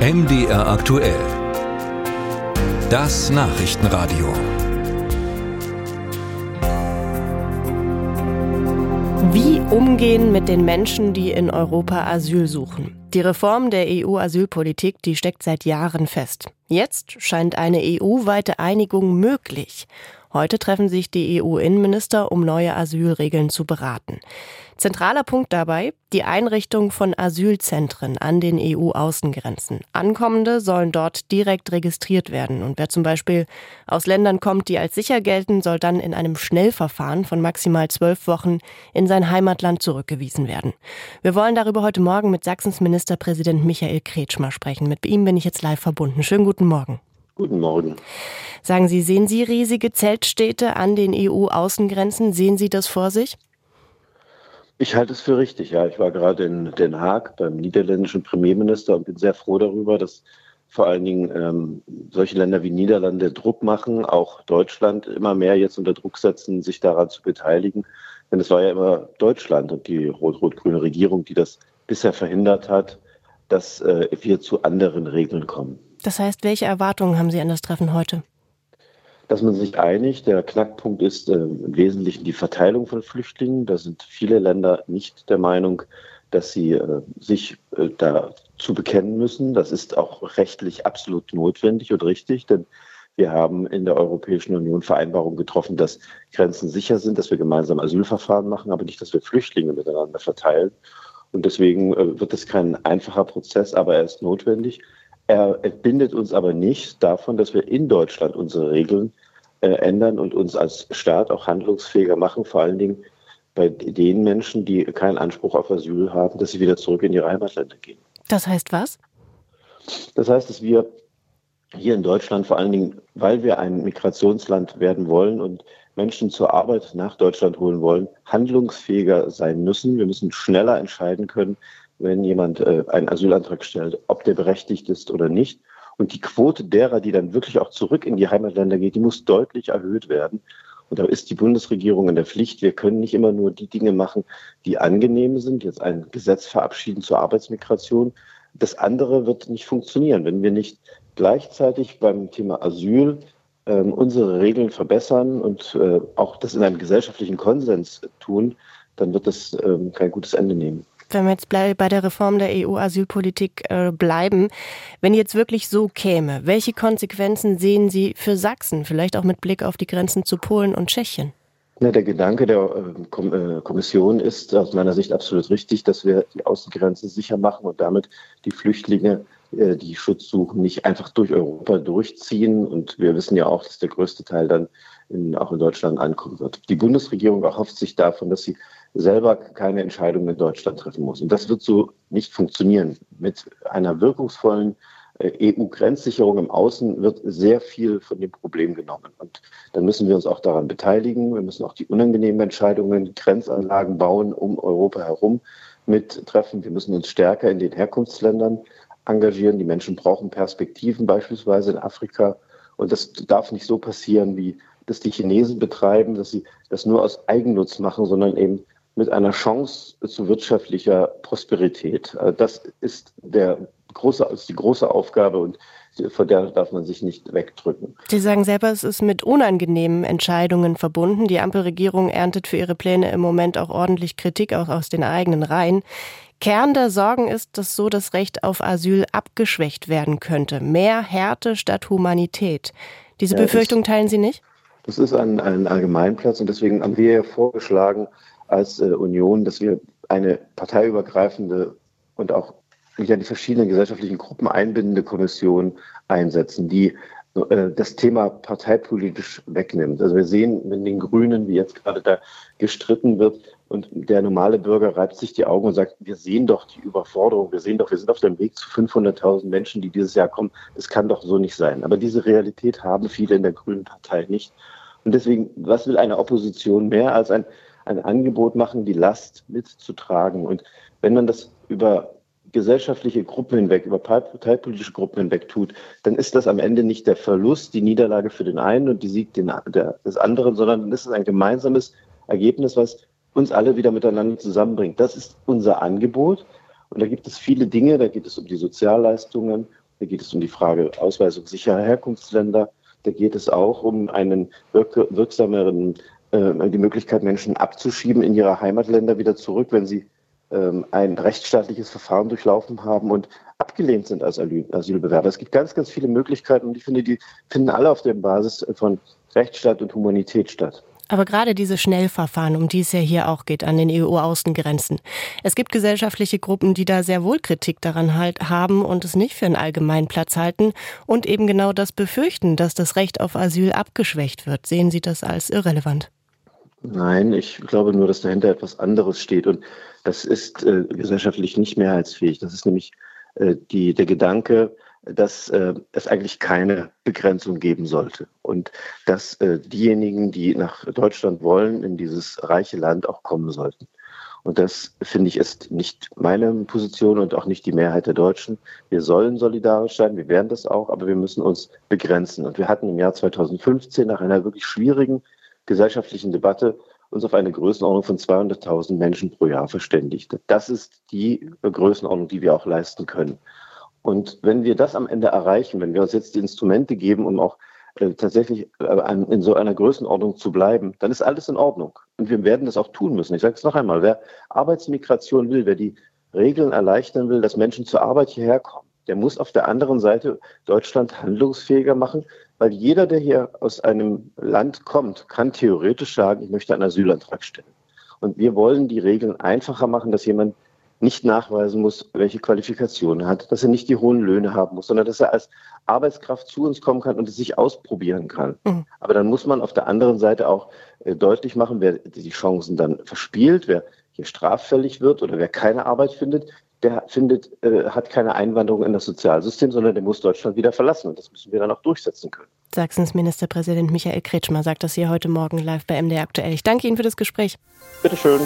MDR aktuell. Das Nachrichtenradio. Wie umgehen mit den Menschen, die in Europa Asyl suchen? Die Reform der EU-Asylpolitik, die steckt seit Jahren fest. Jetzt scheint eine EU-weite Einigung möglich. Heute treffen sich die EU-Innenminister, um neue Asylregeln zu beraten. Zentraler Punkt dabei die Einrichtung von Asylzentren an den EU-Außengrenzen. Ankommende sollen dort direkt registriert werden. Und wer zum Beispiel aus Ländern kommt, die als sicher gelten, soll dann in einem Schnellverfahren von maximal zwölf Wochen in sein Heimatland zurückgewiesen werden. Wir wollen darüber heute Morgen mit Sachsens Ministerpräsident Michael Kretschmer sprechen. Mit ihm bin ich jetzt live verbunden. Schönen guten Morgen. Guten Morgen. Sagen Sie, sehen Sie riesige Zeltstädte an den EU-Außengrenzen? Sehen Sie das vor sich? Ich halte es für richtig, ja. Ich war gerade in Den Haag beim niederländischen Premierminister und bin sehr froh darüber, dass vor allen Dingen ähm, solche Länder wie Niederlande Druck machen, auch Deutschland immer mehr jetzt unter Druck setzen, sich daran zu beteiligen. Denn es war ja immer Deutschland und die rot-rot-grüne Regierung, die das bisher verhindert hat, dass äh, wir zu anderen Regeln kommen. Das heißt, welche Erwartungen haben Sie an das Treffen heute? Dass man sich einigt. Der Knackpunkt ist äh, im Wesentlichen die Verteilung von Flüchtlingen. Da sind viele Länder nicht der Meinung, dass sie äh, sich äh, dazu bekennen müssen. Das ist auch rechtlich absolut notwendig und richtig, denn wir haben in der Europäischen Union Vereinbarungen getroffen, dass Grenzen sicher sind, dass wir gemeinsam Asylverfahren machen, aber nicht, dass wir Flüchtlinge miteinander verteilen. Und deswegen äh, wird es kein einfacher Prozess, aber er ist notwendig. Er entbindet uns aber nicht davon, dass wir in Deutschland unsere Regeln äh, ändern und uns als Staat auch handlungsfähiger machen, vor allen Dingen bei den Menschen, die keinen Anspruch auf Asyl haben, dass sie wieder zurück in ihre Heimatländer gehen. Das heißt was? Das heißt, dass wir hier in Deutschland vor allen Dingen, weil wir ein Migrationsland werden wollen und Menschen zur Arbeit nach Deutschland holen wollen, handlungsfähiger sein müssen. Wir müssen schneller entscheiden können, wenn jemand äh, einen Asylantrag stellt, ob der berechtigt ist oder nicht. Und die Quote derer, die dann wirklich auch zurück in die Heimatländer geht, die muss deutlich erhöht werden. Und da ist die Bundesregierung in der Pflicht. Wir können nicht immer nur die Dinge machen, die angenehm sind, jetzt ein Gesetz verabschieden zur Arbeitsmigration. Das andere wird nicht funktionieren, wenn wir nicht gleichzeitig beim Thema Asyl äh, unsere Regeln verbessern und äh, auch das in einem gesellschaftlichen Konsens tun, dann wird das äh, kein gutes Ende nehmen wenn wir jetzt bei der Reform der EU-Asylpolitik äh, bleiben, wenn jetzt wirklich so käme, welche Konsequenzen sehen Sie für Sachsen, vielleicht auch mit Blick auf die Grenzen zu Polen und Tschechien? Ja, der Gedanke der äh, äh, Kommission ist aus meiner Sicht absolut richtig, dass wir die Außengrenze sicher machen und damit die Flüchtlinge, die Schutz suchen, nicht einfach durch Europa durchziehen. Und wir wissen ja auch, dass der größte Teil dann in, auch in Deutschland ankommen wird. Die Bundesregierung erhofft sich davon, dass sie selber keine Entscheidung in Deutschland treffen muss. Und das wird so nicht funktionieren. Mit einer wirkungsvollen äh, EU-Grenzsicherung im Außen wird sehr viel von dem Problem genommen. Und dann müssen wir uns auch daran beteiligen. Wir müssen auch die unangenehmen Entscheidungen, Grenzanlagen bauen um Europa herum mittreffen. Wir müssen uns stärker in den Herkunftsländern engagieren. Die Menschen brauchen Perspektiven, beispielsweise in Afrika. Und das darf nicht so passieren, wie das die Chinesen betreiben, dass sie das nur aus Eigennutz machen, sondern eben mit einer Chance zu wirtschaftlicher Prosperität. Äh, das ist, der große, ist die große Aufgabe und vor der darf man sich nicht wegdrücken. Sie sagen selber, es ist mit unangenehmen Entscheidungen verbunden. Die Ampelregierung erntet für ihre Pläne im Moment auch ordentlich Kritik, auch aus den eigenen Reihen. Kern der Sorgen ist, dass so das Recht auf Asyl abgeschwächt werden könnte. Mehr Härte statt Humanität. Diese ja, Befürchtung teilen Sie nicht? Das ist ein, ein Allgemeinplatz und deswegen haben wir ja vorgeschlagen, als äh, Union, dass wir eine parteiübergreifende und auch wieder die verschiedenen gesellschaftlichen Gruppen einbindende Kommission einsetzen, die äh, das Thema parteipolitisch wegnimmt. Also wir sehen mit den Grünen, wie jetzt gerade da gestritten wird, und der normale Bürger reibt sich die Augen und sagt, wir sehen doch die Überforderung, wir sehen doch, wir sind auf dem Weg zu 500.000 Menschen, die dieses Jahr kommen. Das kann doch so nicht sein. Aber diese Realität haben viele in der Grünen Partei nicht. Und deswegen, was will eine Opposition mehr als ein ein Angebot machen, die Last mitzutragen. Und wenn man das über gesellschaftliche Gruppen hinweg, über parteipolitische Gruppen hinweg tut, dann ist das am Ende nicht der Verlust, die Niederlage für den einen und die Sieg den, der, des anderen, sondern dann ist es ein gemeinsames Ergebnis, was uns alle wieder miteinander zusammenbringt. Das ist unser Angebot. Und da gibt es viele Dinge, da geht es um die Sozialleistungen, Da geht es um die Frage Ausweisung sicherer Herkunftsländer. Da geht es auch um einen wirk wirksameren, die Möglichkeit, Menschen abzuschieben in ihre Heimatländer wieder zurück, wenn sie ähm, ein rechtsstaatliches Verfahren durchlaufen haben und abgelehnt sind als Asylbewerber. Es gibt ganz, ganz viele Möglichkeiten und ich finde, die finden alle auf der Basis von Rechtsstaat und Humanität statt. Aber gerade diese Schnellverfahren, um die es ja hier auch geht, an den EU-Außengrenzen. Es gibt gesellschaftliche Gruppen, die da sehr wohl Kritik daran halt haben und es nicht für einen allgemeinen Platz halten und eben genau das befürchten, dass das Recht auf Asyl abgeschwächt wird. Sehen Sie das als irrelevant? Nein, ich glaube nur, dass dahinter etwas anderes steht und das ist äh, gesellschaftlich nicht mehrheitsfähig. Das ist nämlich äh, die, der Gedanke, dass äh, es eigentlich keine Begrenzung geben sollte und dass äh, diejenigen, die nach Deutschland wollen, in dieses reiche Land auch kommen sollten. Und das, finde ich, ist nicht meine Position und auch nicht die Mehrheit der Deutschen. Wir sollen solidarisch sein, wir werden das auch, aber wir müssen uns begrenzen. Und wir hatten im Jahr 2015 nach einer wirklich schwierigen gesellschaftlichen Debatte uns auf eine Größenordnung von 200.000 Menschen pro Jahr verständigt. Das ist die Größenordnung, die wir auch leisten können. Und wenn wir das am Ende erreichen, wenn wir uns jetzt die Instrumente geben, um auch äh, tatsächlich äh, in so einer Größenordnung zu bleiben, dann ist alles in Ordnung. Und wir werden das auch tun müssen. Ich sage es noch einmal, wer Arbeitsmigration will, wer die Regeln erleichtern will, dass Menschen zur Arbeit hierher kommen, der muss auf der anderen Seite Deutschland handlungsfähiger machen, weil jeder, der hier aus einem Land kommt, kann theoretisch sagen, ich möchte einen Asylantrag stellen. Und wir wollen die Regeln einfacher machen, dass jemand nicht nachweisen muss, welche Qualifikation er hat, dass er nicht die hohen Löhne haben muss, sondern dass er als Arbeitskraft zu uns kommen kann und es sich ausprobieren kann. Mhm. Aber dann muss man auf der anderen Seite auch äh, deutlich machen, wer die Chancen dann verspielt, wer hier straffällig wird oder wer keine Arbeit findet, der findet, äh, hat keine Einwanderung in das Sozialsystem, sondern der muss Deutschland wieder verlassen. Und das müssen wir dann auch durchsetzen können. Sachsens Ministerpräsident Michael Kretschmer sagt das hier heute Morgen live bei MD aktuell. Ich danke Ihnen für das Gespräch. Bitteschön.